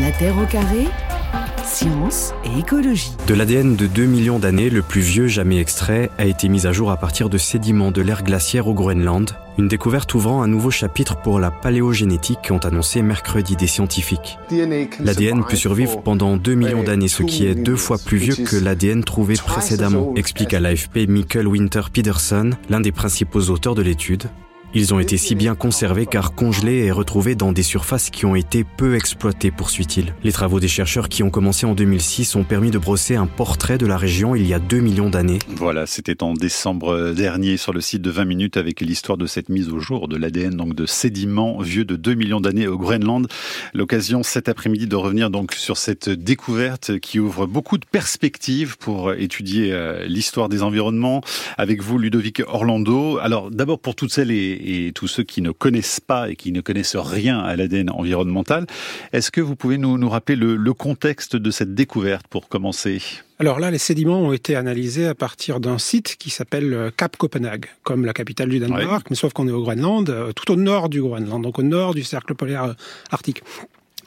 La Terre au carré, science et écologie. De l'ADN de 2 millions d'années, le plus vieux jamais extrait a été mis à jour à partir de sédiments de l'ère glaciaire au Groenland, une découverte ouvrant un nouveau chapitre pour la paléogénétique qu'ont annoncé mercredi des scientifiques. L'ADN peut survivre pendant 2 millions d'années, ce qui est deux fois plus vieux que l'ADN trouvé précédemment, explique à l'AFP Michael Winter Peterson, l'un des principaux auteurs de l'étude. Ils ont été si bien conservés car congelés et retrouvés dans des surfaces qui ont été peu exploitées, poursuit-il. Les travaux des chercheurs qui ont commencé en 2006 ont permis de brosser un portrait de la région il y a 2 millions d'années. Voilà, c'était en décembre dernier sur le site de 20 minutes avec l'histoire de cette mise au jour de l'ADN, donc de sédiments vieux de 2 millions d'années au Groenland. L'occasion cet après-midi de revenir donc sur cette découverte qui ouvre beaucoup de perspectives pour étudier euh, l'histoire des environnements. Avec vous, Ludovic Orlando. Alors d'abord pour toutes celles et et tous ceux qui ne connaissent pas et qui ne connaissent rien à l'ADN environnemental. Est-ce que vous pouvez nous, nous rappeler le, le contexte de cette découverte pour commencer? Alors là, les sédiments ont été analysés à partir d'un site qui s'appelle euh, Cap Copenhague, comme la capitale du Danemark, ouais. mais sauf qu'on est au Groenland, euh, tout au nord du Groenland, donc au nord du cercle polaire euh, arctique.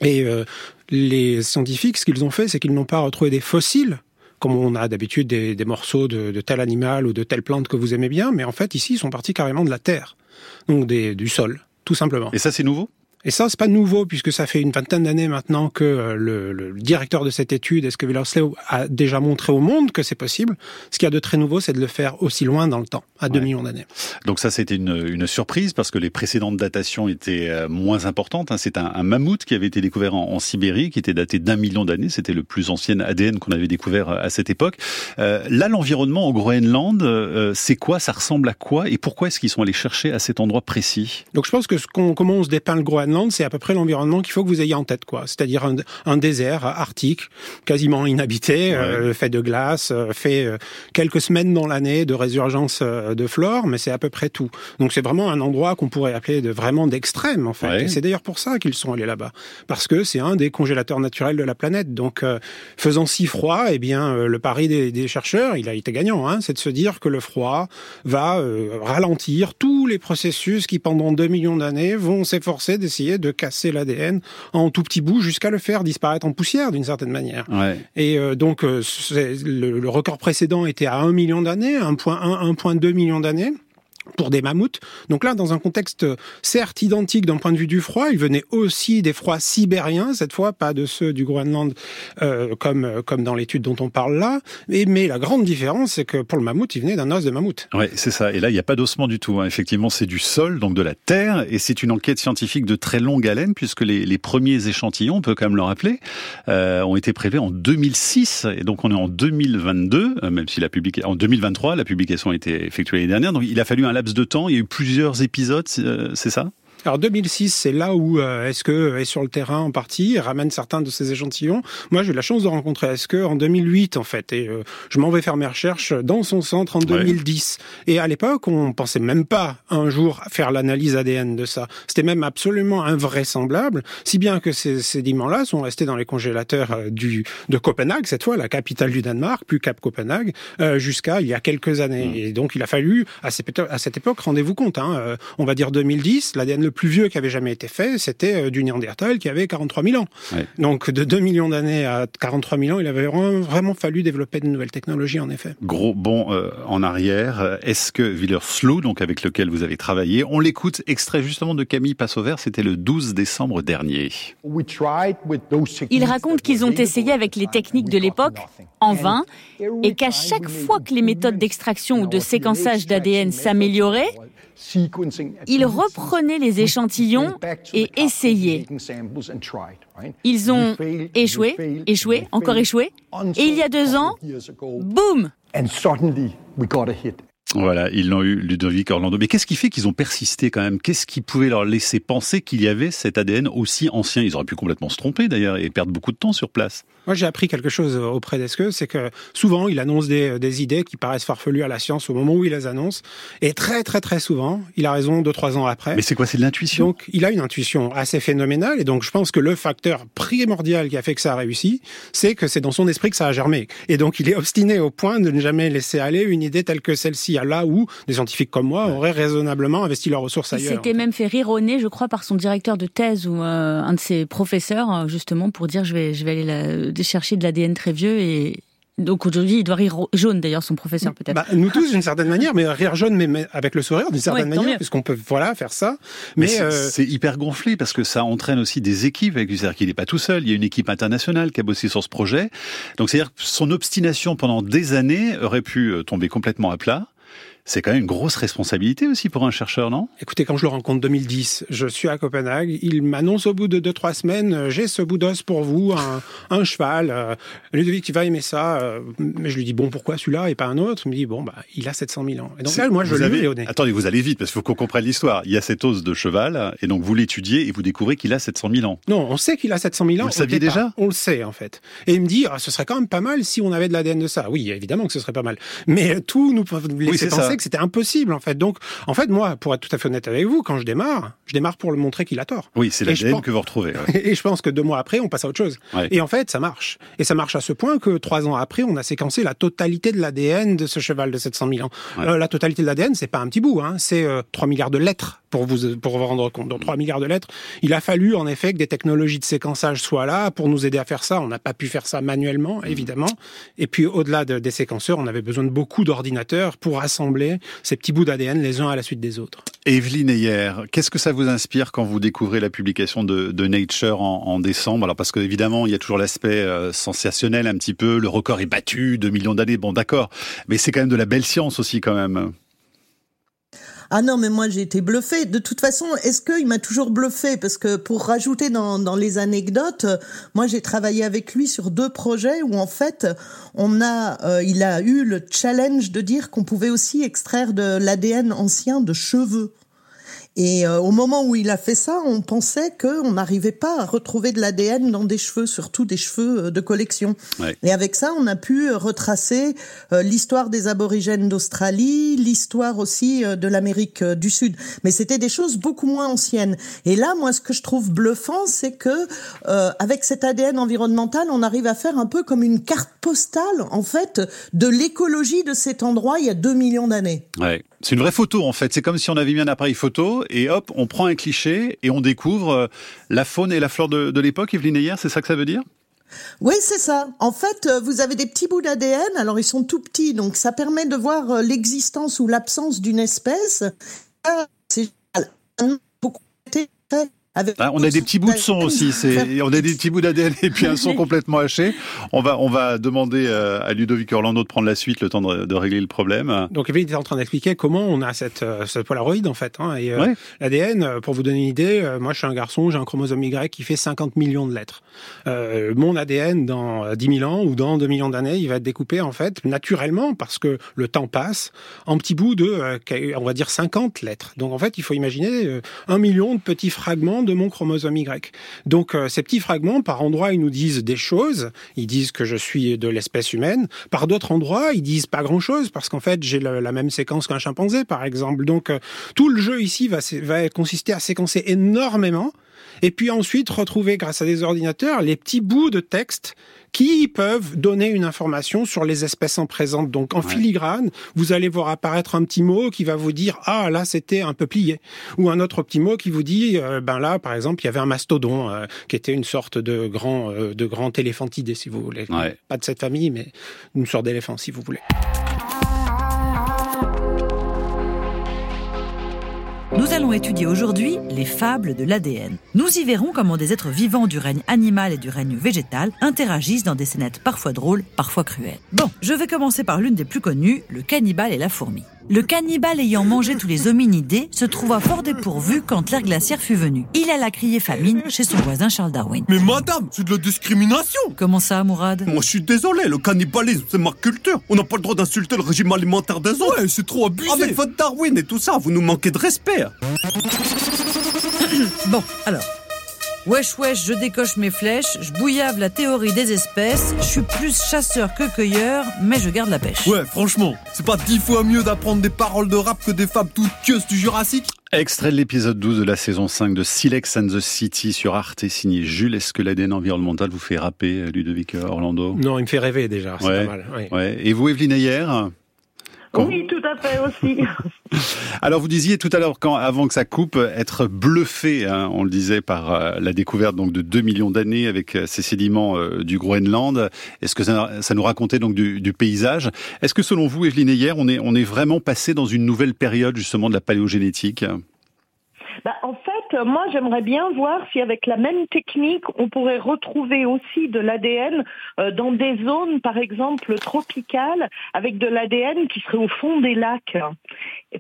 Et euh, les scientifiques, ce qu'ils ont fait, c'est qu'ils n'ont pas retrouvé des fossiles comme on a d'habitude des, morceaux de, tel animal ou de telle plante que vous aimez bien, mais en fait ici ils sont partis carrément de la terre, donc du sol, tout simplement. Et ça c'est nouveau? Et ça, c'est pas nouveau puisque ça fait une vingtaine d'années maintenant que euh, le, le, directeur de cette étude, Eske Villerslev, a déjà montré au monde que c'est possible. Ce qu'il y a de très nouveau, c'est de le faire aussi loin dans le temps, à 2 ouais. millions d'années. Donc ça, c'était une, une, surprise parce que les précédentes datations étaient euh, moins importantes. Hein. C'est un, un, mammouth qui avait été découvert en, en Sibérie, qui était daté d'un million d'années. C'était le plus ancien ADN qu'on avait découvert euh, à cette époque. Euh, là, l'environnement au Groenland, euh, c'est quoi Ça ressemble à quoi Et pourquoi est-ce qu'ils sont allés chercher à cet endroit précis? Donc je pense que ce qu'on, comment on se dépeint le Groenland, c'est à peu près l'environnement qu'il faut que vous ayez en tête, quoi. C'est-à-dire un, un, désert arctique, quasiment inhabité, ouais. euh, fait de glace, euh, fait euh, quelques semaines dans l'année de résurgence de flore, mais c'est à peu près tout. Donc c'est vraiment un endroit qu'on pourrait appeler de vraiment d'extrême, en fait. Ouais. Et c'est d'ailleurs pour ça qu'ils sont allés là-bas, parce que c'est un des congélateurs naturels de la planète. Donc euh, faisant si froid, eh bien le pari des, des, chercheurs, il a été gagnant, hein, c'est de se dire que le froid va ralentir tous les processus qui pendant 2 millions d'années vont s'efforcer d'essayer de casser l'ADN en tout petits bouts jusqu'à le faire disparaître en poussière d'une certaine manière. Ouais. Et euh, donc euh, le, le, record précédent était à 1 million d'années, 1.1, 1.2 million d'années pour des mammouths. Donc là, dans un contexte certes identique d'un point de vue du froid, il venait aussi des froids sibériens, cette fois pas de ceux du Groenland euh, comme comme dans l'étude dont on parle là. Mais, la grande différence, c'est que pour le mammouth, il venait d'un os de mammouth. Oui, c'est ça. Et là, il n'y a pas d'ossement du tout. Hein. Effectivement, c'est du sol, donc de la terre, et c'est une enquête scientifique de très longue haleine, puisque les, premiers échantillons, on peut quand même le rappeler, euh, ont été prélevés en 2006, et donc on est en 2022, euh, même si la publication en 2023, la publication a été effectuée l'année dernière. Donc il a fallu un de temps, il y a eu plusieurs épisodes, euh, c'est ça? Alors 2006, c'est là où euh, est-ce que est sur le terrain en partie, ramène certains de ces échantillons. Moi, j'ai eu la chance de rencontrer est-ce que en 2008 en fait, et euh, je m'en vais faire mes recherches dans son centre en 2010. Ouais. Et à l'époque, on pensait même pas un jour faire l'analyse ADN de ça. C'était même absolument invraisemblable, si bien que ces sédiments-là sont restés dans les congélateurs euh, du de Copenhague cette fois, la capitale du Danemark, plus Cap Copenhague, euh, jusqu'à il y a quelques années. Mmh. Et donc il a fallu à, cette époque, rendez-vous compte, hein, euh, on va dire 2010, l'ADN le plus vieux qui avait jamais été fait, c'était euh, du Néandertal qui avait 43 000 ans. Ouais. Donc de 2 millions d'années à 43 000 ans, il avait vraiment fallu développer de nouvelles technologies en effet. Gros bond euh, en arrière. Est-ce que Villerslew, donc avec lequel vous avez travaillé, on l'écoute extrait justement de Camille Passover, c'était le 12 décembre dernier. Il raconte qu'ils ont essayé avec les techniques de l'époque en vain et qu'à chaque fois que les méthodes d'extraction ou de séquençage d'ADN s'amélioraient, ils reprenaient les échantillons et essayaient. Ils ont échoué, échoué, encore échoué. Et il y a deux ans, boum voilà, ils l'ont eu, Ludovic Orlando. Mais qu'est-ce qui fait qu'ils ont persisté quand même? Qu'est-ce qui pouvait leur laisser penser qu'il y avait cet ADN aussi ancien? Ils auraient pu complètement se tromper d'ailleurs et perdre beaucoup de temps sur place. Moi, j'ai appris quelque chose auprès d'Esque, c'est que souvent, il annonce des, des, idées qui paraissent farfelues à la science au moment où il les annonce. Et très, très, très souvent, il a raison deux, trois ans après. Mais c'est quoi C'est de l'intuition? Donc, il a une intuition assez phénoménale. Et donc, je pense que le facteur primordial qui a fait que ça a réussi, c'est que c'est dans son esprit que ça a germé. Et donc, il est obstiné au point de ne jamais laisser aller une idée telle que celle-ci là où des scientifiques comme moi auraient raisonnablement investi leurs ressources ailleurs. Il s'était même fait rironner, je crois, par son directeur de thèse ou euh, un de ses professeurs, justement, pour dire je vais, je vais aller chercher de l'ADN très vieux et, donc aujourd'hui, il doit rire jaune d'ailleurs, son professeur peut-être. Bah, nous tous d'une certaine manière, mais rire jaune, mais avec le sourire d'une certaine manière, puisqu'on peut voilà faire ça. Mais, c'est euh, hyper gonflé parce que ça entraîne aussi des équipes. Avec c'est-à-dire qu'il n'est pas tout seul. Il y a une équipe internationale qui a bossé sur ce projet. Donc c'est-à-dire son obstination pendant des années aurait pu euh, tomber complètement à plat. C'est quand même une grosse responsabilité aussi pour un chercheur, non? Écoutez, quand je le rencontre 2010, je suis à Copenhague, il m'annonce au bout de 2-3 semaines, euh, j'ai ce bout d'os pour vous, un, un cheval, euh, Ludovic, tu vas aimer ça. Euh, mais je lui dis, bon, pourquoi celui-là et pas un autre? Il me dit, bon, bah, il a 700 000 ans. Et donc là, moi, je l'ai au nez. Attendez, vous allez vite, parce qu'il faut qu'on comprenne l'histoire. Il y a cette os de cheval, et donc vous l'étudiez, et vous découvrez qu'il a 700 000 ans. Non, on sait qu'il a 700 000 ans. Vous le saviez déjà? On le sait, en fait. Et il me dit, ah, ce serait quand même pas mal si on avait de l'ADN de ça. Oui, évidemment que ce serait pas mal. Mais tout nous laisser que c'était impossible en fait. Donc, en fait, moi, pour être tout à fait honnête avec vous, quand je démarre, je démarre pour le montrer qu'il a tort. Oui, c'est l'ADN que vous retrouvez. Et je pense que deux mois après, on passe à autre chose. Et en fait, ça marche. Et ça marche à ce point que trois ans après, on a séquencé la totalité de l'ADN de ce cheval de 700 000 ans. Euh, la totalité de l'ADN, c'est pas un petit bout, hein, c'est 3 euh, milliards de lettres pour vous pour vous rendre compte. Donc 3 milliards de lettres. Il a fallu en effet que des technologies de séquençage soient là pour nous aider à faire ça. On n'a pas pu faire ça manuellement, évidemment. Et puis au-delà des séquenceurs, on avait besoin de beaucoup d'ordinateurs pour assembler ces petits bouts d'ADN les uns à la suite des autres. Evelyne Ayer, qu'est-ce que ça vous inspire quand vous découvrez la publication de, Nature en, décembre? Alors parce qu'évidemment, il y a toujours l'aspect euh, sensationnel un petit peu, le record est battu, 2 millions d'années, bon d'accord, mais c'est quand même de la belle science aussi quand même. Ah non, mais moi j'ai été bluffé. De toute façon, est-ce qu'il m'a toujours bluffé Parce que pour rajouter dans, dans les anecdotes, moi j'ai travaillé avec lui sur deux projets où en fait, on a, euh, il a eu le challenge de dire qu'on pouvait aussi extraire de l'ADN ancien de cheveux. Et euh, au moment où il a fait ça, on pensait qu'on n'arrivait pas à retrouver de l'ADN dans des cheveux, surtout des cheveux euh, de collection. Et avec ça, on a pu retracer euh, l'histoire des aborigènes d'Australie, l'histoire aussi de l'Amérique du Sud. Mais c'était des choses beaucoup moins anciennes. Et là, moi, ce que je trouve bluffant, c'est que avec cet ADN environnemental, on arrive à faire un peu comme une carte postale, en fait, de l'écologie de cet endroit il y a deux millions d'années. Ouais. C'est une vraie photo en fait. C'est comme si on avait mis un appareil photo et hop, on prend un cliché et on découvre euh, la faune et la flore de, l'époque. Evelyne Ayer, c'est ça que ça veut dire? Oui, c'est ça. En fait, euh, vous avez des petits bouts d'ADN, alors ils sont tout petits, donc ça permet de voir euh, l'existence ou l'absence d'une espèce. C'est beaucoup ah, on a des petits bouts de son aussi. C'est, on a des petits bouts d'ADN et puis un son complètement haché. On va, on va demander euh, à Ludovic Orlando de prendre la suite, le temps de, régler le problème. Donc, il était en train d'expliquer comment on a cette, euh, cette Polaroid en fait. Hein, et euh, l'ADN, pour vous donner une idée, moi, je suis un garçon, j'ai un chromosome Y qui fait 50 millions de lettres. mon ADN, dans 10 000 ans ou dans 2 millions d'années, il va être découpé en fait naturellement parce que le temps passe en petits bouts de, on va dire 50 lettres. Donc, en fait, il faut imaginer un million de petits fragments de mon chromosome Y. Donc euh, ces petits fragments, par endroits, ils nous disent des choses. Ils disent que je suis de l'espèce humaine. Par d'autres endroits, ils disent pas grand-chose parce qu'en fait, j'ai la, même séquence qu'un chimpanzé, par exemple. Donc euh, tout le jeu ici va, va consister à séquencer énormément et puis ensuite retrouver grâce à des ordinateurs les petits bouts de texte qui peuvent donner une information sur les espèces en présente. Donc en filigrane, vous allez voir apparaître un petit mot qui va vous dire ah là c'était un peuplier ou un autre petit mot qui vous dit euh, ben là par exemple il y avait un mastodon euh, qui était une sorte de grand euh, de grand éléphantidé si vous voulez. Pas de cette famille mais une sorte d'éléphant si vous voulez. Allons étudier aujourd'hui les fables de l'ADN. Nous y verrons comment des êtres vivants du règne animal et du règne végétal interagissent dans des scénettes parfois drôles, parfois cruelles. Bon, je vais commencer par l'une des plus connues, le cannibale et la fourmi. Le cannibale ayant mangé tous les hominidés se trouva fort dépourvu quand l'ère glaciaire fut venue. Il alla crier famine chez son voisin Charles Darwin. Mais madame, c'est de la discrimination Comment ça, Mourad? Moi je suis désolé, le cannibalisme c'est ma culture. On n'a pas le droit d'insulter le régime alimentaire des autres. Ouais, c'est trop abusé Avec votre Darwin et tout ça, vous nous manquez de respect. bon, alors, Wesh wesh, je décoche mes flèches, je bouillave la théorie des espèces, je suis plus chasseur que cueilleur, mais je garde la pêche. Ouais, franchement, c'est pas dix fois mieux d'apprendre des paroles de rap que des fables toutes pieuses du Jurassique Extrait de l'épisode 12 de la saison 5 de Silex and the City sur Arte, signé Jules. Est-ce que l'ADN environnemental vous fait rapper, Ludovic Orlando Non, il me fait rêver déjà, c'est pas mal. Ouais. Et vous, Evelyne Ayer? Oui, tout à fait aussi. Alors vous disiez tout à l'heure, quand avant que ça coupe, être bluffé, hein, on le disait par euh, la découverte donc de 2 millions d'années avec euh, ces sédiments euh, du Groenland. Est-ce que ça, nous racontait donc du, du paysage? Est-ce que selon vous, Evelyne Ayer, on est, on est vraiment passé dans une nouvelle période justement de la paléogénétique? Bah, en fait, moi, j'aimerais bien voir si avec la même technique, on pourrait retrouver aussi de l'ADN euh, dans des zones, par exemple, tropicales, avec de l'ADN qui serait au fond des lacs.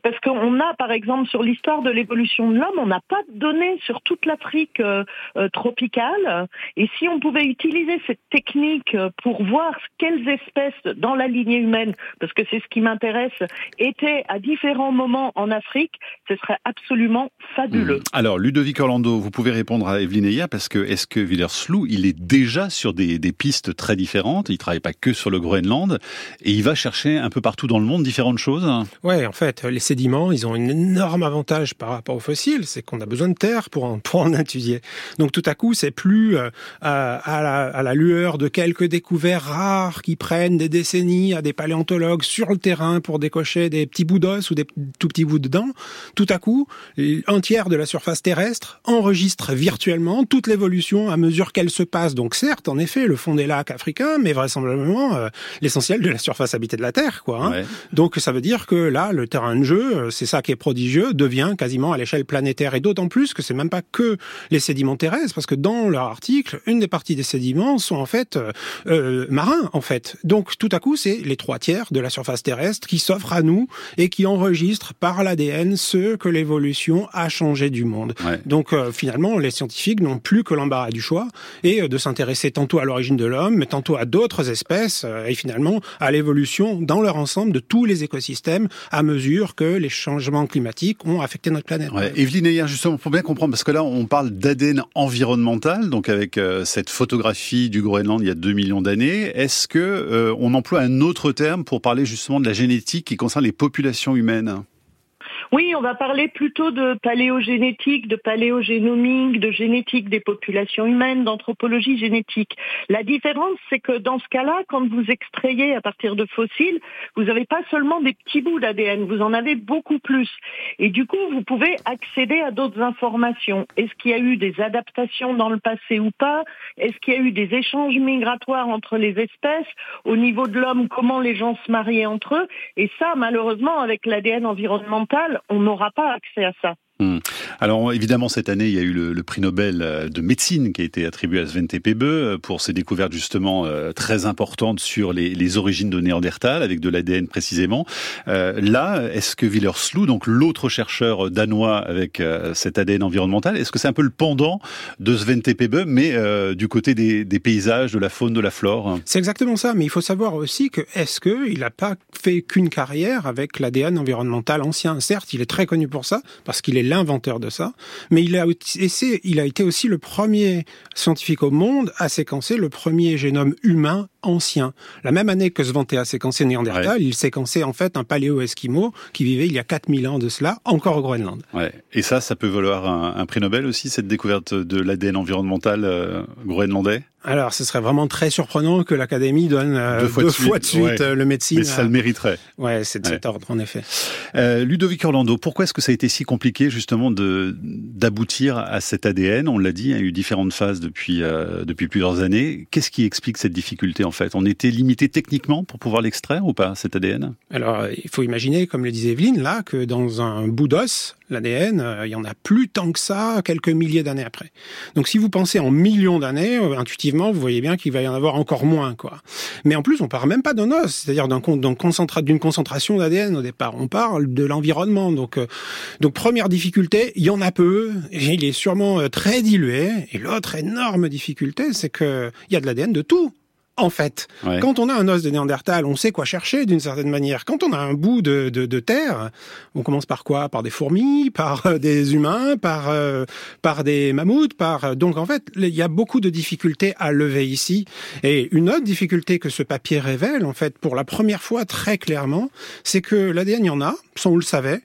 Parce qu'on a, par exemple, sur l'histoire de l'évolution de l'homme, on n'a pas de données sur toute l'Afrique euh, euh, tropicale. Et si on pouvait utiliser cette technique pour voir quelles espèces dans la lignée humaine, parce que c'est ce qui m'intéresse, étaient à différents moments en Afrique, ce serait absolument fabuleux. Mmh. Alors, Ludovic Orlando, vous pouvez répondre à Evelyne parce que est-ce que Villers-Slou, il est déjà sur des, pistes très différentes? Il travaille pas que sur le Groenland, et il va chercher un peu partout dans le monde différentes choses? Ouais, en fait, les sédiments, ils ont un énorme avantage par rapport aux fossiles, c'est qu'on a besoin de terre pour en, pour en étudier. Donc tout à coup, c'est plus euh, à, la, à la lueur de quelques découvertes rares qui prennent des décennies à des paléontologues sur le terrain pour décocher des petits bouts d'os ou des tout petits bouts de dents. Tout à coup, un tiers de la surface terrestre enregistre virtuellement toute l'évolution à mesure qu'elle se passe. Donc certes, en effet, le fond des lacs africains, mais vraisemblablement euh, l'essentiel de la surface habitée de la Terre. Quoi, hein. Donc ça veut dire que là, le terrain de jeu, euh, c'est ça qui est prodigieux, devient quasiment à l'échelle planétaire. Et d'autant plus que c'est même pas que les sédiments terrestres, parce que dans leur article, une des parties des sédiments sont en fait euh, euh marins, en fait. Donc tout à coup, c'est les trois tiers de la surface terrestre qui s'offrent à nous et qui enregistrent par l'ADN ce que l'évolution a changé du monde. Donc euh, finalement, les scientifiques n'ont plus que l'embarras du choix et de s'intéresser tantôt à l'origine de l'homme, mais tantôt à d'autres espèces et finalement à l'évolution dans leur ensemble de tous les écosystèmes à mesure que les changements climatiques ont affecté notre planète. Ouais. Evelyne justement, pour bien comprendre, parce que là, on parle d'ADN environnemental, donc avec euh, cette photographie du Groenland il y a 2 millions d'années, est-ce que euh, on emploie un autre terme pour parler justement de la génétique qui concerne les populations humaines? Oui, on va parler plutôt de paléogénétique, de paléogénomique, de génétique des populations humaines, d'anthropologie génétique. La différence, c'est que dans ce cas-là, quand vous extrayez à partir de fossiles, vous n'avez pas seulement des petits bouts d'ADN, vous en avez beaucoup plus. Et du coup, vous pouvez accéder à d'autres informations. Est-ce qu'il y a eu des adaptations dans le passé ou pas? Est-ce qu'il y a eu des échanges migratoires entre les espèces? Au niveau de l'homme, comment les gens se mariaient entre eux? Et ça, malheureusement, avec l'ADN environnemental, on n'aura pas accès à ça. Hmm. Alors évidemment cette année il y a eu le, prix Nobel euh, de médecine qui a été attribué à Svante Pebe euh, pour ses découvertes justement euh, très importantes sur les, origines de Néandertal avec de l'ADN précisément. là, est-ce que Villerslew, donc l'autre chercheur danois avec cet ADN environnemental, est-ce que c'est un peu le pendant de Svante Pebe mais du côté des, paysages, de la faune, de la flore C'est exactement ça, mais il faut savoir aussi que est-ce que il n'a pas fait qu'une carrière avec l'ADN environnemental ancien? Certes, il est très connu pour ça parce qu'il est l'inventeur de ça, mais il a, il a été aussi le premier scientifique au monde à séquencer le premier génome humain ancien. La même année que Svante a séquencé Néandertal, il séquençait en fait un paléo-esquimau qui vivait il y a 4000 ans de cela, encore au Groenland. Ouais. Et ça, ça peut valoir un, prix Nobel aussi, cette découverte de l'ADN environnemental euh, groenlandais? Alors, ce serait vraiment très surprenant que l'Académie donne euh, deux fois de suite, euh, le médecine. Mais ça le mériterait. Ouais, c'est de cet ordre, en effet. Euh, Ludovic Orlando, pourquoi est-ce que ça a été si compliqué, justement, de d'aboutir à cet ADN On l'a dit, il y a eu différentes phases depuis, euh, depuis plusieurs années. Qu'est-ce qui explique cette difficulté, en fait? On était limité techniquement pour pouvoir l'extraire ou pas, cet ADN Alors, il faut imaginer, comme le disait Evelyne, là, que dans un bout d'os, l'ADN, euh, il y en a plus tant que ça quelques milliers d'années après. Donc si vous pensez en millions d'années, euh, vous voyez bien qu'il va y en avoir encore moins, quoi. Mais en plus, on parle même pas d'un os, c'est-à-dire d'un d'une concentration d'ADN au départ. On parle de l'environnement. Donc, euh, donc première difficulté, il y en a peu. Il est sûrement très dilué. Et l'autre énorme difficulté, c'est que il y a de l'ADN de tout en fait. Quand on a un os de Néandertal, on sait quoi chercher d'une certaine manière. Quand on a un bout de, de, terre, on commence par quoi? Par des fourmis, par euh, des humains, par, euh, par des mammouths, par... Euh, donc en fait, il y a beaucoup de difficultés à lever ici. Et une autre difficulté que ce papier révèle, en fait, pour la première fois très clairement, c'est que l'ADN, il y en a, sans on le savait,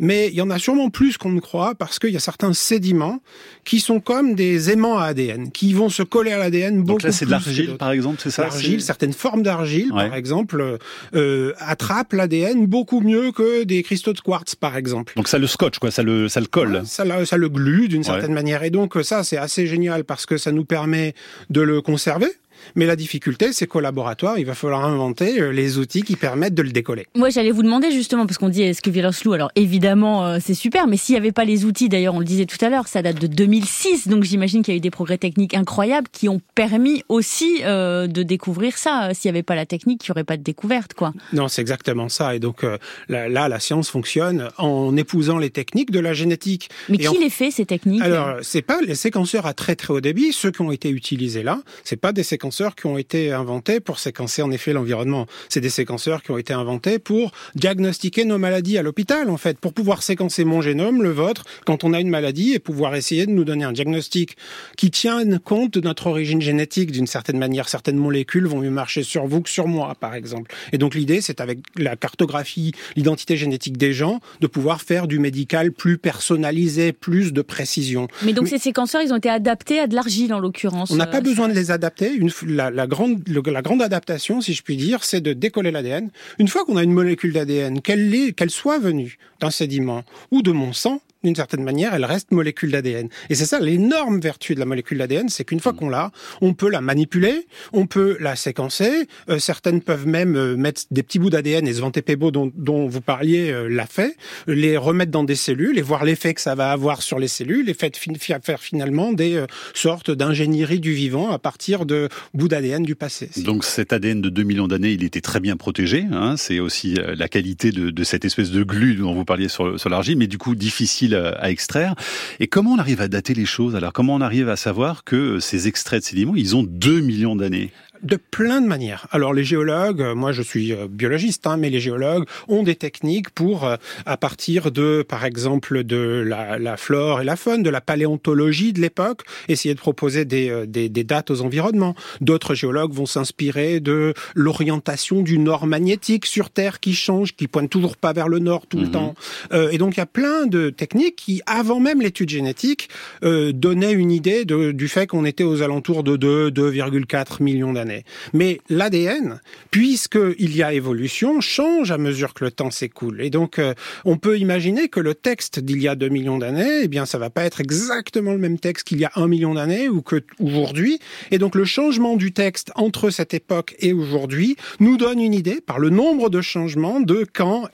mais il y en a sûrement plus qu'on ne croit parce qu'il y a certains sédiments qui sont comme des aimants à ADN, qui vont se coller à l'ADN beaucoup Donc là, c'est de l'argile, par exemple, c'est ça L'argile, certaines formes d'argile, par exemple, euh, attrapent l'ADN beaucoup mieux que des cristaux de quartz, par exemple. Donc ça le scotch, quoi, ça le, ça le colle. ça, ça le glue d'une certaine manière. Et donc ça, c'est assez génial parce que ça nous permet de le conserver mais la difficulté, c'est qu'au laboratoire, il va falloir inventer euh, les outils qui permettent de le décoller. Moi, j'allais vous demander justement, parce qu'on dit est-ce que Villersloup, alors évidemment, euh, c'est super, mais s'il n'y avait pas les outils, d'ailleurs, on le disait tout à l'heure, ça date de 2006, donc j'imagine qu'il y a eu des progrès techniques incroyables qui ont permis aussi euh, de découvrir ça. S'il n'y avait pas la technique, il n'y aurait pas de découverte, quoi. Non, c'est exactement ça. Et donc là, la science fonctionne en épousant les techniques de la génétique. Mais qui les fait, ces techniques? Alors, c'est pas les séquenceurs à très très haut débit, ceux qui ont été utilisés là, c'est pas des séquenceurs qui ont été inventés pour séquencer en effet l'environnement. C'est des séquenceurs qui ont été inventés pour diagnostiquer nos maladies à l'hôpital, en fait, pour pouvoir séquencer mon génome, le vôtre, quand on a une maladie et pouvoir essayer de nous donner un diagnostic qui tienne compte de notre origine génétique d'une certaine manière. Certaines molécules vont mieux marcher sur vous que sur moi, par exemple. Et donc l'idée, c'est avec la cartographie, l'identité génétique des gens, de pouvoir faire du médical plus personnalisé, plus de précision. Mais donc ces séquenceurs, ils ont été adaptés à de l'argile en l'occurrence. On n'a pas euh, besoin de les adapter. Une, la, grande, la grande adaptation, si je puis dire, c'est de décoller l'ADN. Une fois qu'on a une molécule d'ADN, qu'elle qu'elle soit venue d'un sédiment ou de mon sang, d'une certaine manière, elle reste molécule d'ADN. Et c'est ça l'énorme vertu de la molécule d'ADN, c'est qu'une fois mm. qu'on l'a, on peut la manipuler, on peut la séquencer. Euh, certaines peuvent même euh, mettre des petits bouts d'ADN, et Svante Pebo dont, dont vous parliez euh, l'a fait, les remettre dans des cellules et voir l'effet que ça va avoir sur les cellules et fait, faire finalement des sortes d'ingénierie du vivant à partir de bouts d'ADN du passé. Donc cet ADN de 2 millions d'années, il était très bien protégé. Hein, c'est aussi la qualité de, de, cette espèce de glu dont vous parliez sur, sur l'argile, mais du coup difficile à extraire. Et comment on arrive à dater les choses? Alors, comment on arrive à savoir que ces extraits de sédiments, ils ont 2 millions d'années? De plein de manières. Alors les géologues, euh, moi je suis euh, biologiste, hein, mais les géologues ont des techniques pour, euh, à partir de, par exemple, de la, la flore et la faune, de la paléontologie de l'époque, essayer de proposer des, des, des dates aux environnements. D'autres géologues vont s'inspirer de l'orientation du nord magnétique sur Terre qui change, qui pointe toujours pas vers le nord tout le mhm. temps. Euh, et donc il y a plein de techniques qui, avant même l'étude génétique, euh, donnaient une idée de, du fait qu'on était aux alentours de 2, 2,4 millions d'années. Mais l'ADN, puisqu'il y a évolution, change à mesure que le temps s'écoule. Et donc, euh, on peut imaginer que le texte d'il y a 2 millions d'années, eh bien, ça va pas être exactement le même texte qu'il y a 1 million d'années ou que aujourd'hui. Et donc, le changement du texte entre cette époque et aujourd'hui nous donne une idée, par le nombre de changements, de quand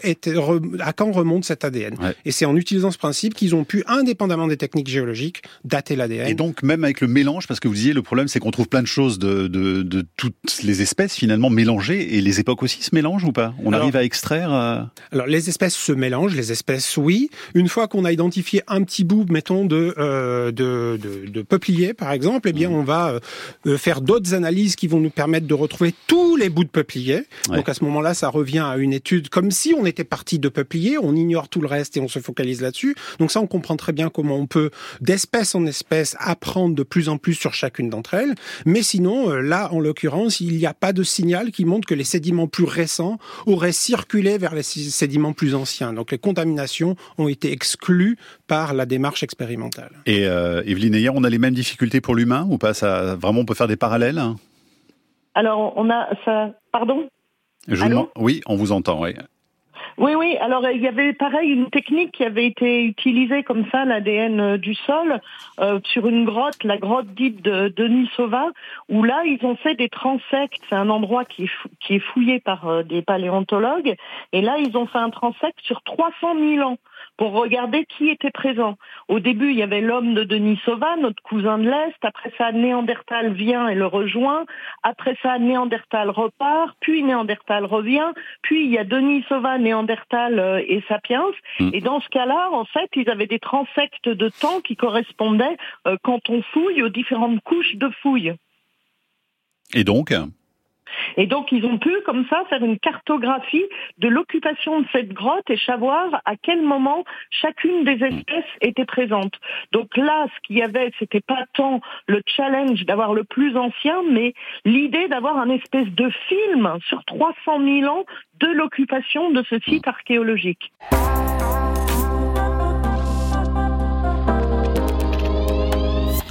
à quand remonte cet ADN. Et c'est en utilisant ce principe qu'ils ont pu, indépendamment des techniques géologiques, dater l'ADN. Et donc, même avec le mélange, parce que vous disiez, le problème, c'est qu'on trouve plein de choses de, de, de toutes les espèces finalement mélangées et les époques aussi se mélangent ou pas? On arrive à extraire euh, Alors les espèces se mélangent, les espèces oui. Une fois qu'on a identifié un petit bout, mettons de euh, de, de, de, peuplier par exemple, eh bien mmh. on va euh, faire d'autres analyses qui vont nous permettre de retrouver tous les bouts de peuplier. Donc à ce moment-là, ça revient à une étude comme si on était parti de peuplier, on ignore tout le reste et on se focalise là-dessus. Donc ça, on comprend très bien comment on peut d'espèce en espèce apprendre de plus en plus sur chacune d'entre elles. Mais sinon, là en l'occurrence il n'y a pas de signal qui montre que les sédiments plus récents auraient circulé vers les sédiments plus anciens. Donc les contaminations ont été exclues par la démarche expérimentale. Et euh, Evelyne Ayer, on a les mêmes difficultés pour l'humain ou pas? Ça, Vraiment, on peut faire des parallèles Alors, on a ça. Pardon? Oui, on vous entend. Oui. Oui, oui. Alors il y avait pareil une technique qui avait été utilisée comme ça, l'ADN euh, du sol, euh, sur une grotte, la grotte dite de Denisova, où là ils ont fait des transects. C'est un endroit qui est, fouillé par euh, des paléontologues, et là ils ont fait un transect sur 300 000 ans pour regarder qui était présent. Au début, il y avait l'homme de Denisova, notre cousin de l'Est. Après ça, Néandertal vient et le rejoint. Après ça, Néandertal repart. Puis Néandertal revient. Puis il y a Denisova, Néandertal euh, et Sapiens. Hmm. Et dans ce cas-là, en fait, ils avaient des transects de temps qui correspondaient, euh, quand on fouille, aux différentes couches de fouille. Et donc? Et donc, ils ont pu, comme ça, faire une cartographie de l'occupation de cette grotte et savoir à quel moment chacune des espèces était présente. Donc là, ce qu'il y avait, c'était pas tant le challenge d'avoir le plus ancien, mais l'idée d'avoir un espèce de film sur 300 000 ans de l'occupation de ce site archéologique.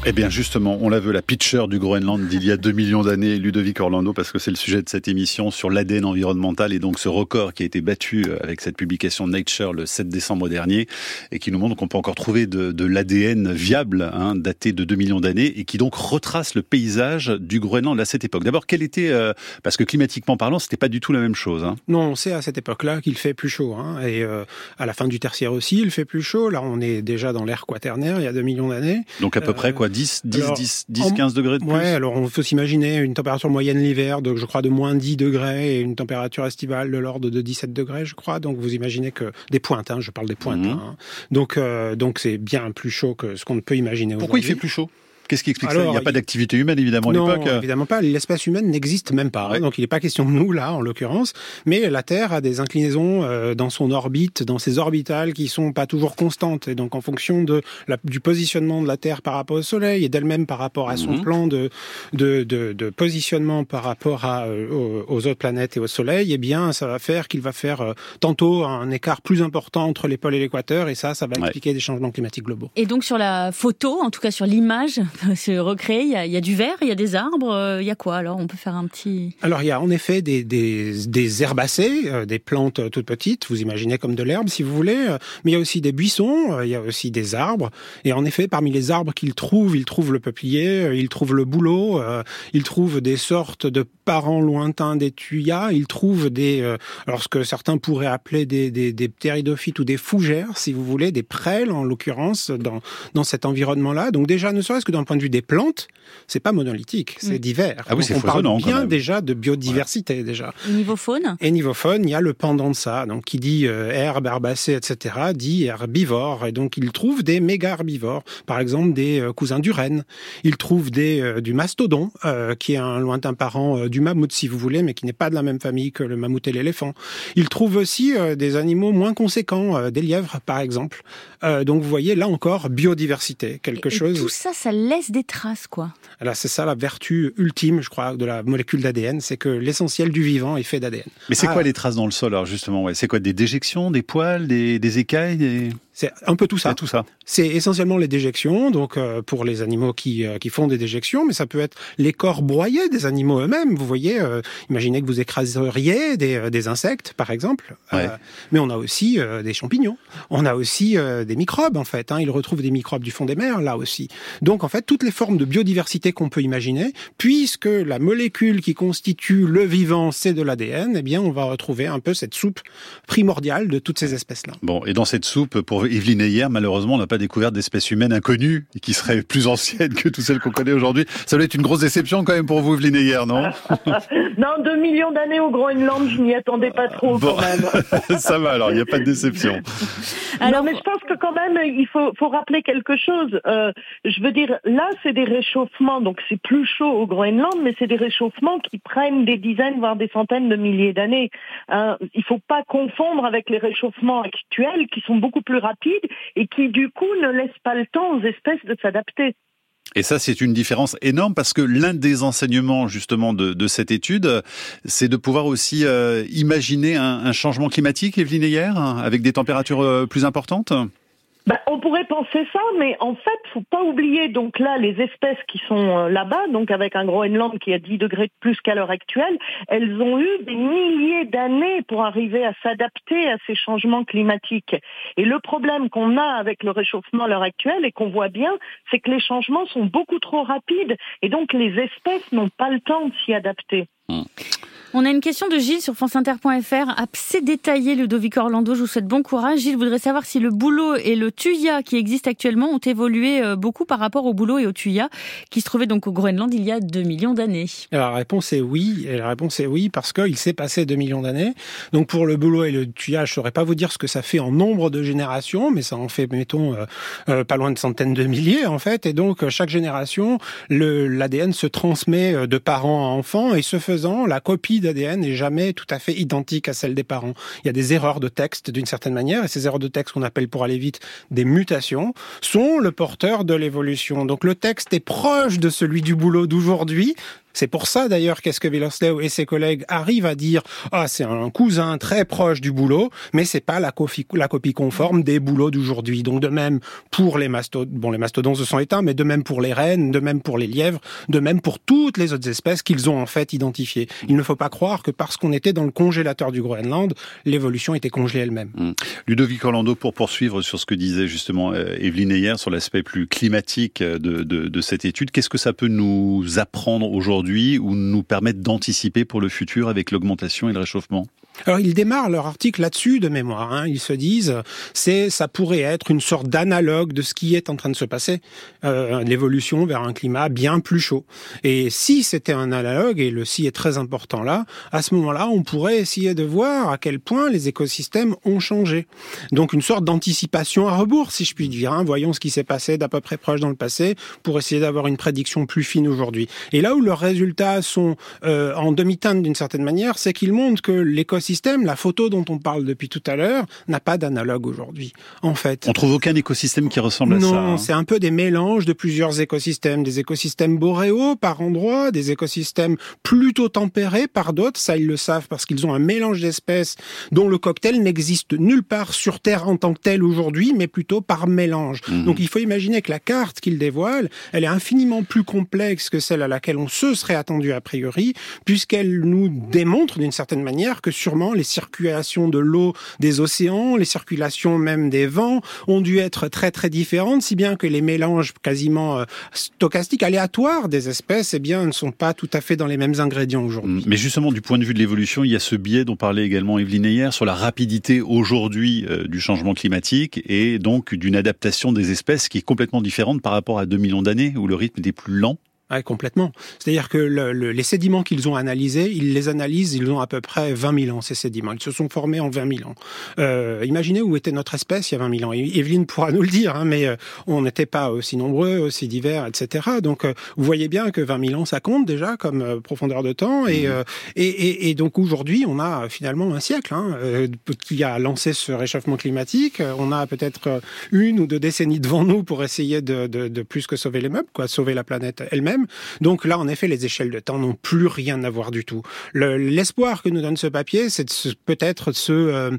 Eh bien justement, on la veut la pitcher du Groenland d'il y a 2 millions d'années, Ludovic Orlando, parce que c'est le sujet de cette émission sur l'ADN environnemental et donc ce record qui a été battu euh, avec cette publication Nature le 7 décembre dernier et qui nous montre qu'on peut encore trouver de, de l'ADN viable, hein, daté de 2 millions d'années et qui donc retrace le paysage du Groenland à cette époque. D'abord, quel était, euh, parce que climatiquement parlant, c'était pas du tout la même chose. Hein. Non, on sait à cette époque-là qu'il fait plus chaud hein, et euh, à la fin du tertiaire aussi, il fait plus chaud. Là, on est déjà dans l'ère quaternaire, il y a 2 millions d'années. Donc à peu près quoi 10, 10, alors, 10, 10 15 degrés de plus Ouais, alors on faut s'imaginer une température moyenne l'hiver de, je crois, de moins 10 degrés et une température estivale de l'ordre de 17 degrés, je crois. Donc vous imaginez que des pointes, hein, je parle des pointes. Mmh. Hein. Donc euh, donc c'est bien plus chaud que ce qu'on ne peut imaginer Pourquoi il fait plus chaud? Qu'est-ce qui explique Alors, ça Il n'y a pas d'activité humaine, évidemment, à l'époque Non, évidemment pas. L'espèce humaine n'existe même pas. Ouais. donc, il n'est pas question de nous, là, en l'occurrence. Mais la Terre a des inclinaisons euh, dans son orbite, dans ses orbitales, qui sont pas toujours constantes. Et donc, en fonction de la, du positionnement de la Terre par rapport au Soleil et d'elle-même par rapport à son mmh. plan de, de, de, de, positionnement par rapport à, euh, aux, aux, autres planètes et au Soleil, eh bien, ça va faire qu'il va faire euh, tantôt un écart plus important entre les pôles et l'équateur. Et ça, ça va ouais. expliquer des changements climatiques globaux. Et donc, sur la photo, en tout cas sur l'image, se recréer il y, a, il y, a, du verre, il y a des arbres, euh, il y a quoi alors? On peut faire un petit. Alors il y a en effet des, des, herbacées, euh, des plantes toutes petites, vous imaginez comme de l'herbe si vous voulez, euh, mais il y a aussi des buissons, euh, il y a aussi des arbres. Et en effet, parmi les arbres qu'il trouve, il trouve le peuplier, euh, il trouve le bouleau, il trouve des sortes de parents lointains des tuyas, il trouve des, alors ce que certains pourraient appeler des, des, des ptéridophytes ou des fougères, si vous voulez, des prêles en l'occurrence dans, dans cet environnement-là. Donc déjà, ne serait-ce que d'un point de vue des plantes, c'est pas monolithique, c'est mmh. divers. Ah oui, c'est on parle bien déjà de biodiversité ouais. déjà. Et niveau faune? Et niveau faune, il y a le pendant de ça. Donc qui dit euh, herbe, herbacée, etc., dit herbivore. Et donc il trouve des méga herbivores, par exemple des euh, cousins du renne. Il trouve des euh, du mastodon, euh, qui est un lointain parent euh, du mammouth, si vous voulez, mais qui n'est pas de la même famille que le mammouth et l'éléphant. Il trouve aussi euh, des animaux moins conséquents, des lièvres, par exemple. donc vous voyez là encore biodiversité, quelque et, chose. Et tout ça, ça laisse des traces, quoi. Alors c'est ça la vertu ultime, je crois, de la molécule d'ADN, c'est que l'essentiel du vivant est fait d'ADN. Mais c'est ah. quoi les traces dans le sol, alors justement ouais? C'est quoi des déjections, des poils, des, des écailles des... C'est un peu tout ça. tout ça. C'est essentiellement les déjections, donc euh, pour les animaux qui, euh, qui font des déjections, mais ça peut être les corps broyés des animaux eux-mêmes. Vous voyez, euh, imaginez que vous écraseriez des, des insectes, par exemple. Ouais. mais on a aussi des champignons. On a aussi des microbes, en fait. Hein. Ils retrouvent des microbes du fond des mers, là aussi. Donc, en fait, toutes les formes de biodiversité qu'on peut imaginer, puisque la molécule qui constitue le vivant, c'est de l'ADN, eh bien, on va retrouver un peu cette soupe primordiale de toutes ces espèces-là. Bon, et dans cette soupe, pour Evelyne Ayer, malheureusement, on n'a pas découvert d'espèces humaines inconnues qui seraient plus anciennes que toutes celles qu'on connaît aujourd'hui. Ça doit être une grosse déception quand même pour vous, Evelyne Ayer, non? Non, deux millions d'années au Groenland, je n'y attendais pas trop bon. quand même. Ça va alors, il n'y a pas de déception. Alors, non, mais je pense que quand même, il faut, faut rappeler quelque chose. Euh, je veux dire, là, c'est des réchauffements, donc c'est plus chaud au Groenland, mais c'est des réchauffements qui prennent des dizaines, voire des centaines de milliers d'années. Hein, il ne faut pas confondre avec les réchauffements actuels qui sont beaucoup plus rapides et qui du coup ne laissent pas le temps aux espèces de s'adapter. Et ça, c'est une différence énorme parce que l'un des enseignements justement de, cette étude, c'est de pouvoir aussi euh, imaginer un, un, changement climatique, Evelyne Ayer, avec des températures euh, plus importantes? Bah, on pourrait penser ça, mais en fait, faut pas oublier donc là les espèces qui sont euh, là-bas, donc avec un Groenland qui a 10 degrés de plus qu'à l'heure actuelle, elles ont eu des milliers d'années pour arriver à s'adapter à ces changements climatiques. Et le problème qu'on a avec le réchauffement à l'heure actuelle et qu'on voit bien, c'est que les changements sont beaucoup trop rapides et donc les espèces n'ont pas le temps de s'y adapter. Mmh. On a une question de Gilles sur franceinter.fr. Assez détaillé, Ludovic Orlando. Je vous souhaite bon courage. Gilles voudrait savoir si le boulot et le tuya qui existent actuellement ont évolué euh, beaucoup par rapport au boulot et au tuya qui se trouvaient donc au Groenland il y a 2 millions d'années. La réponse est oui. La réponse est oui parce qu'il s'est passé 2 millions d'années. Donc pour le boulot et le tuya, je saurais pas vous dire ce que ça fait en nombre de générations, mais ça en fait, mettons, euh, euh, pas loin de centaines de milliers en fait. Et donc chaque génération, l'ADN se transmet de parents à enfants et ce faisant, la copie d'ADN n'est jamais tout à fait identique à celle des parents. Il y a des erreurs de texte d'une certaine manière, et ces erreurs de texte qu'on appelle pour aller vite des mutations sont le porteur de l'évolution. Donc le texte est proche de celui du boulot d'aujourd'hui, C'est pour ça d'ailleurs qu'est-ce que Viloslev et ses collègues arrivent à dire ah c'est un cousin très proche du boulot, mais c'est pas la copie, la copie conforme des boulots d'aujourd'hui. Donc de même pour les mastodons, bon les mastodons se sont éteints, mais de même pour les rennes, de même pour les lièvres, de même pour toutes les autres espèces qu'ils ont en fait identifiées. Il ne faut pas croire que parce qu'on était dans le congélateur du Groenland, l'évolution était congelée elle-même. Mmh. Ludovic Orlando, pour poursuivre sur ce que disait justement euh, Evelyne hier sur l'aspect plus climatique de, de, de cette étude, qu'est-ce que ça peut nous apprendre aujourd'hui? Ou nous permettre d'anticiper pour le futur avec l'augmentation et le réchauffement alors ils démarrent leur article là-dessus de mémoire. Hein. Ils se disent, c'est ça pourrait être une sorte d'analogue de ce qui est en train de se passer, euh, l'évolution vers un climat bien plus chaud. Et si c'était un analogue, et le si est très important là, à ce moment-là, on pourrait essayer de voir à quel point les écosystèmes ont changé. Donc une sorte d'anticipation à rebours, si je puis dire. Hein. Voyons ce qui s'est passé d'à peu près proche dans le passé pour essayer d'avoir une prédiction plus fine aujourd'hui. Et là où leurs résultats sont euh, en demi-teinte d'une certaine manière, c'est qu'ils montrent que l'écosystème écosystème, la photo dont on parle depuis tout à l'heure, n'a pas d'analogue aujourd'hui. En fait. On trouve aucun écosystème qui ressemble à ça. Non, hein. c'est un peu des mélanges de plusieurs écosystèmes, des écosystèmes boréaux par endroits, des écosystèmes plutôt tempérés par d'autres. Ça, ils le savent parce qu'ils ont un mélange d'espèces dont le cocktail n'existe nulle part sur Terre en tant que tel aujourd'hui, mais plutôt par mélange. Mhm. Donc, il faut imaginer que la carte qu'ils dévoilent, elle est infiniment plus complexe que celle à laquelle on se serait attendu a priori, puisqu'elle nous démontre d'une certaine manière que sur les circulations de l'eau des océans, les circulations même des vents ont dû être très très différentes, si bien que les mélanges quasiment euh, stochastiques, aléatoires des espèces, eh bien, ne sont pas tout à fait dans les mêmes ingrédients aujourd'hui. Mais justement, du point de vue de l'évolution, il y a ce biais dont parlait également Evelyne hier sur la rapidité aujourd'hui euh, du changement climatique et donc d'une adaptation des espèces qui est complètement différente par rapport à 2 millions d'années où le rythme était plus lent. Ah, complètement. C'est-à-dire que le, les sédiments qu'ils ont analysés, ils les analysent, ils ont à peu près 20 000 ans, ces sédiments. Ils se sont formés en 20 000 ans. Euh, imaginez où était notre espèce il y a 20 000 ans. Evelyne pourra nous le dire, hein, mais euh, on n'était pas aussi nombreux, aussi divers, etc. Donc, euh, vous voyez bien que 20 000 ans, ça compte déjà comme euh, profondeur de temps. Et, mmh. et, et, et, donc, aujourd'hui, on a finalement un siècle hein, qui a lancé ce réchauffement climatique. On a peut-être une ou deux décennies devant nous pour essayer de, de, de plus que sauver les meubles, quoi, sauver la planète elle-même. Donc là, en effet, les échelles de temps n'ont plus rien à voir du tout. L'espoir que nous donne ce papier, c'est peut-être de se euh,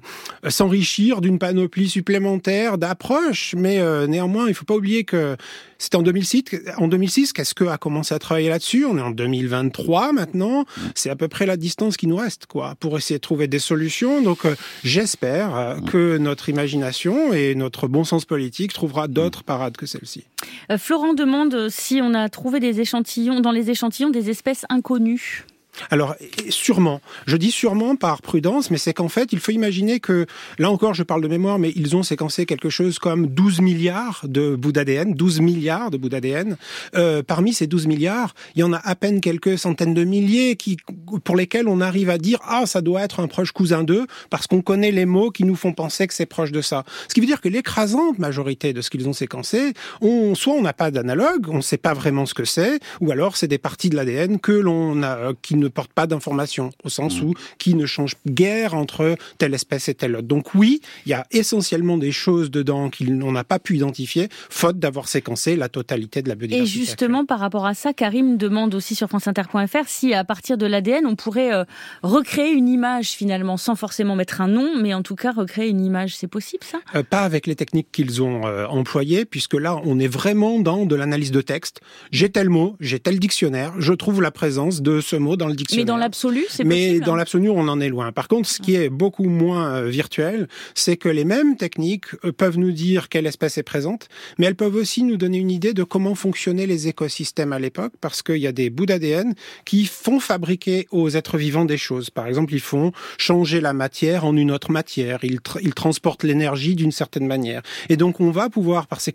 s'enrichir d'une panoplie supplémentaire d'approches, mais euh, néanmoins, il ne faut pas oublier que c'était en 2006. En 2006, qu'est-ce que a commencé à travailler là-dessus? On est en 2023 maintenant. C'est à peu près la distance qui nous reste, quoi, pour essayer de trouver des solutions. Donc, euh, j'espère euh, que notre imagination et notre bon sens politique trouvera d'autres parades que celle-ci. Euh, Florent demande si on a trouvé des échantillons dans les échantillons des espèces inconnues. Alors, sûrement. Je dis sûrement par prudence, mais c'est qu'en fait, il faut imaginer que, là encore, je parle de mémoire, mais ils ont séquencé quelque chose comme 12 milliards de bouts d'ADN, 12 milliards de bouts d'ADN. Euh, parmi ces 12 milliards, il y en a à peine quelques centaines de milliers qui, pour lesquels on arrive à dire, ah, ça doit être un proche cousin d'eux, parce qu'on connaît les mots qui nous font penser que c'est proche de ça. Ce qui veut dire que l'écrasante majorité de ce qu'ils ont séquencé, on, soit on n'a pas d'analogue, on ne sait pas vraiment ce que c'est, ou alors c'est des parties de l'ADN que l'on a, qui ne ne porte pas d'informations, au sens mmh. où qui ne change guère entre telle espèce et telle autre. Donc oui, il y a essentiellement des choses dedans qu'on n'a pas pu identifier, faute d'avoir séquencé la totalité de la biodiversité. Et justement, par rapport à ça, Karim demande aussi sur franceinter.fr si à partir de l'ADN, on pourrait euh, recréer une image finalement, sans forcément mettre un nom, mais en tout cas recréer une image. C'est possible ça? Euh, Pas avec les techniques qu'ils ont euh, employées, puisque là, on est vraiment dans de l'analyse de texte. J'ai tel mot, j'ai tel dictionnaire, je trouve la présence de ce mot dans le mais dans l'absolu, c'est Mais dans l'absolu, on en est loin. Par contre, ce qui est beaucoup moins euh, virtuel, c'est que les mêmes techniques euh, peuvent nous dire quelle espèce est présente, mais elles peuvent aussi nous donner une idée de comment fonctionnaient les écosystèmes à l'époque, parce qu'il y a des bouts d'ADN qui font fabriquer aux êtres vivants des choses. Par exemple, ils font changer la matière en une autre matière. Ils, ils transportent l'énergie d'une certaine manière. Et donc, on va pouvoir, par ces,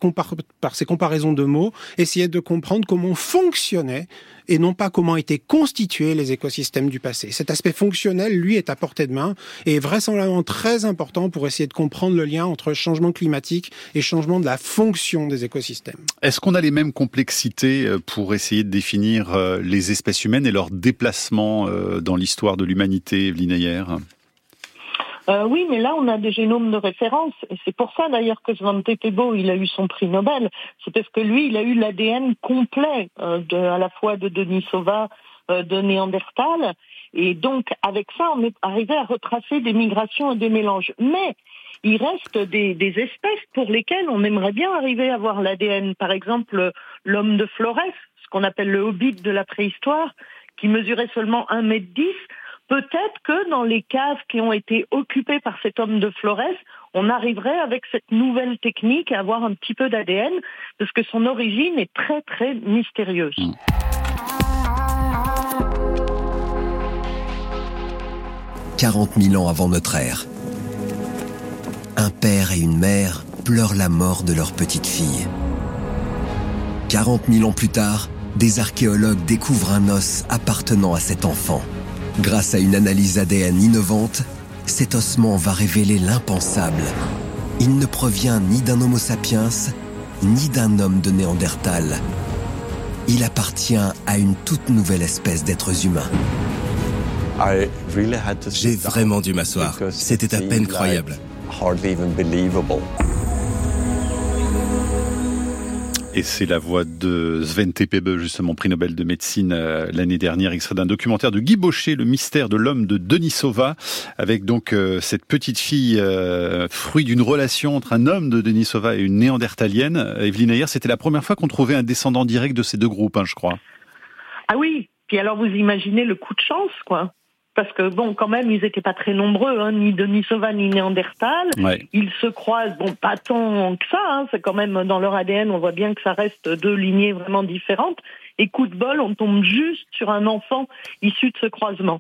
par ces comparaisons de mots, essayer de comprendre comment fonctionnait et non pas comment étaient constitués les écosystèmes du passé. Cet aspect fonctionnel, lui, est à portée de main et est vraisemblablement très important pour essayer de comprendre le lien entre changement climatique et changement de la fonction des écosystèmes. Est-ce qu'on a les mêmes complexités euh, pour essayer de définir euh, les espèces humaines et leur déplacement euh, dans l'histoire de l'humanité, Ayer? Euh, oui, mais là, on a des génomes de référence. C'est pour ça, d'ailleurs, que Svante Pebo, il a eu son prix Nobel. C'est parce que lui, il a eu l'ADN complet, euh, de, à la fois de Denis Sauva de Néandertal. Et donc, avec ça, on est arrivé à retracer des migrations et des mélanges. Mais il reste des, espèces pour lesquelles on aimerait bien arriver à voir l'ADN. Par exemple, l'homme de Flores, ce qu'on appelle le hobbit de la préhistoire, qui mesurait seulement 1 mètre 10. Peut-être que dans les caves qui ont été occupées par cet homme de Flores, on arriverait avec cette nouvelle technique à avoir un petit peu d'ADN, parce que son origine est très très mystérieuse. 40 000 ans avant notre ère. Un père et une mère pleurent la mort de leur petite fille. 40 000 ans plus tard, des archéologues découvrent un os appartenant à cet enfant. Grâce à une analyse ADN innovante, cet ossement va révéler l'impensable. Il ne provient ni d'un Homo sapiens, ni d'un homme de Néandertal. Il appartient à une toute nouvelle espèce d'êtres humains. J'ai vraiment dû m'asseoir. C'était à peine croyable. Et c'est la voix de Sven Tepebe, justement prix Nobel de médecine euh, l'année dernière, extrait d'un documentaire de Guy Baucher, Le mystère de l'homme de Denisova, avec donc euh, cette petite fille, euh, fruit d'une relation entre un homme de Denisova et une néandertalienne. Evelyne Ayer, c'était la première fois qu'on trouvait un descendant direct de ces deux groupes, hein, je crois. Ah oui, puis alors vous imaginez le coup de chance, quoi parce que bon, quand même, ils n'étaient pas très nombreux, hein, ni Denisova ni Néandertal. Ils se croisent, bon, pas tant que ça. Hein, c'est quand même dans leur ADN, on voit bien que ça reste deux lignées vraiment différentes. Et coup de bol, on tombe juste sur un enfant issu de ce croisement.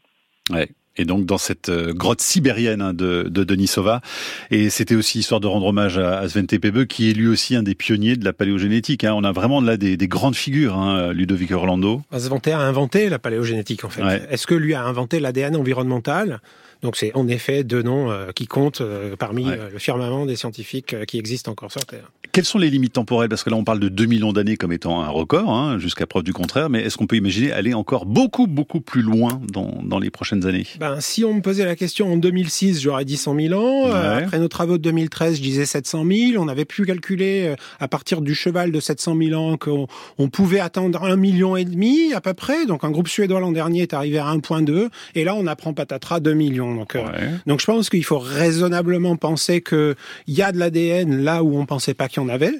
Ouais et donc dans cette euh, grotte sibérienne hein, de, de Denisova. Et c'était aussi histoire de rendre hommage à, Sven Tepebe, qui est lui aussi un des pionniers de la paléogénétique. Hein. On a vraiment là des, des grandes figures, hein, Ludovic Orlando. Sven a inventé la paléogénétique en fait. Est-ce que lui a inventé l'ADN environnemental? Donc c'est en effet deux noms euh, qui comptent euh, parmi le firmament des scientifiques qui existent encore sur Terre. Quelles sont les limites temporelles? Parce que là, on parle de 2 millions d'années comme étant un record, hein, jusqu'à preuve du contraire. Mais est-ce qu'on peut imaginer aller encore beaucoup, beaucoup plus loin dans, dans les prochaines années? Ben, Si on me posait la question en 2006, j'aurais dit 100 000 ans. Euh, après nos travaux de 2013, je disais 700 000. On avait pu calculer euh, à partir du cheval de 700 000 ans qu'on on pouvait attendre un million et demi à peu près. Donc un groupe suédois l'an dernier est arrivé à 1,2. Et là, on apprend patatras 2 millions. Donc, euh, donc je pense qu'il faut raisonnablement penser qu'il y a de l'ADN là où on pensait pas qu'il y en avait.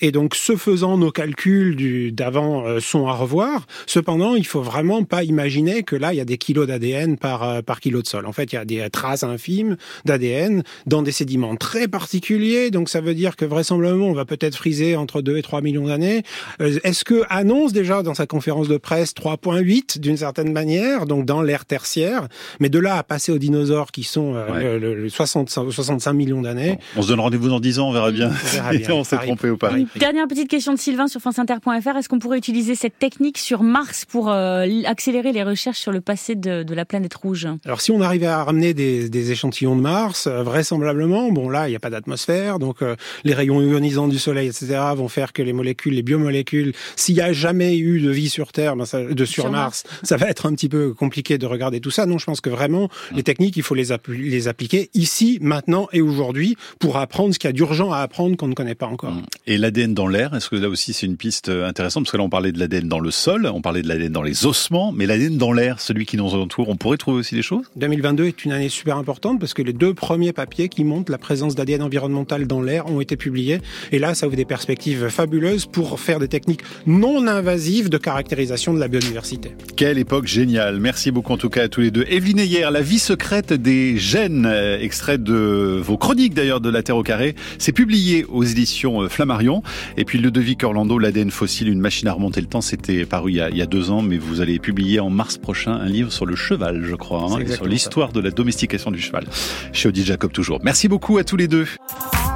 Et donc, ce faisant, nos calculs d'avant euh, sont à revoir. Cependant, il faut vraiment pas imaginer que là, il y a des kilos d'ADN par, euh, par kilo de sol. En fait, il y a des traces infimes d'ADN dans des sédiments très particuliers. Donc, ça veut dire que vraisemblablement, on va peut-être friser entre 2 et 3 millions d'années. Euh, est-ce que annonce déjà dans sa conférence de presse 3.8 d'une certaine manière, donc dans l'ère tertiaire, mais de là à passer aux dinosaures qui sont le, 60, 65 millions d'années. on se donne rendez-vous dans 10 ans, on verra bien. Bien. on s'est trompé ou pas. Dernière petite question de Sylvain sur franceinter.fr. Est-ce qu'on pourrait utiliser cette technique sur Mars pour euh, accélérer les recherches sur le passé de, la planète rouge? Alors si on arrivait à ramener des, échantillons de Mars, euh, vraisemblablement, bon là il n'y a pas d'atmosphère, donc euh, les rayons ionisants du Soleil, etc., vont faire que les molécules, les biomolécules, s'il n'y a jamais eu de vie sur Terre, ben, de sur, Mars, ça va être un petit peu compliqué de regarder tout ça. Non, je pense que vraiment les techniques, il faut les, les appliquer ici, maintenant et aujourd'hui pour apprendre ce qu'il y a d'urgent à apprendre qu'on ne connaît pas encore. Et l'ADN dans l'air, est-ce que là aussi c'est une piste euh, intéressante? Parce que là on parlait de l'ADN dans le sol, on parlait de l'ADN dans les ossements, mais l'ADN dans l'air, celui qui nous entoure, on pourrait trouver aussi des choses? 2022 est une année super importante parce que les deux premiers papiers qui montrent la présence d'ADN environnemental dans l'air ont été publiés. Et là, ça ouvre des perspectives fabuleuses pour faire des techniques non invasives de caractérisation de la biodiversité. Quelle époque géniale Merci beaucoup en tout cas à tous les deux. Evelyne hier, La vie secrète des gènes, euh, extrait de vos chroniques d'ailleurs de La Terre au carré, c'est publié aux éditions euh, Flammarion. Et puis Ludovic Orlando, l'ADN fossile, une machine à remonter le temps, c'était paru il y, a, deux ans, mais vous allez publier en mars prochain un livre sur le cheval, je crois, hein, sur l'histoire de la domestication du cheval. Chez Odile Jacob toujours. Merci beaucoup à tous les deux.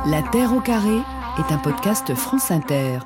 La Terre au carré est un podcast France Inter.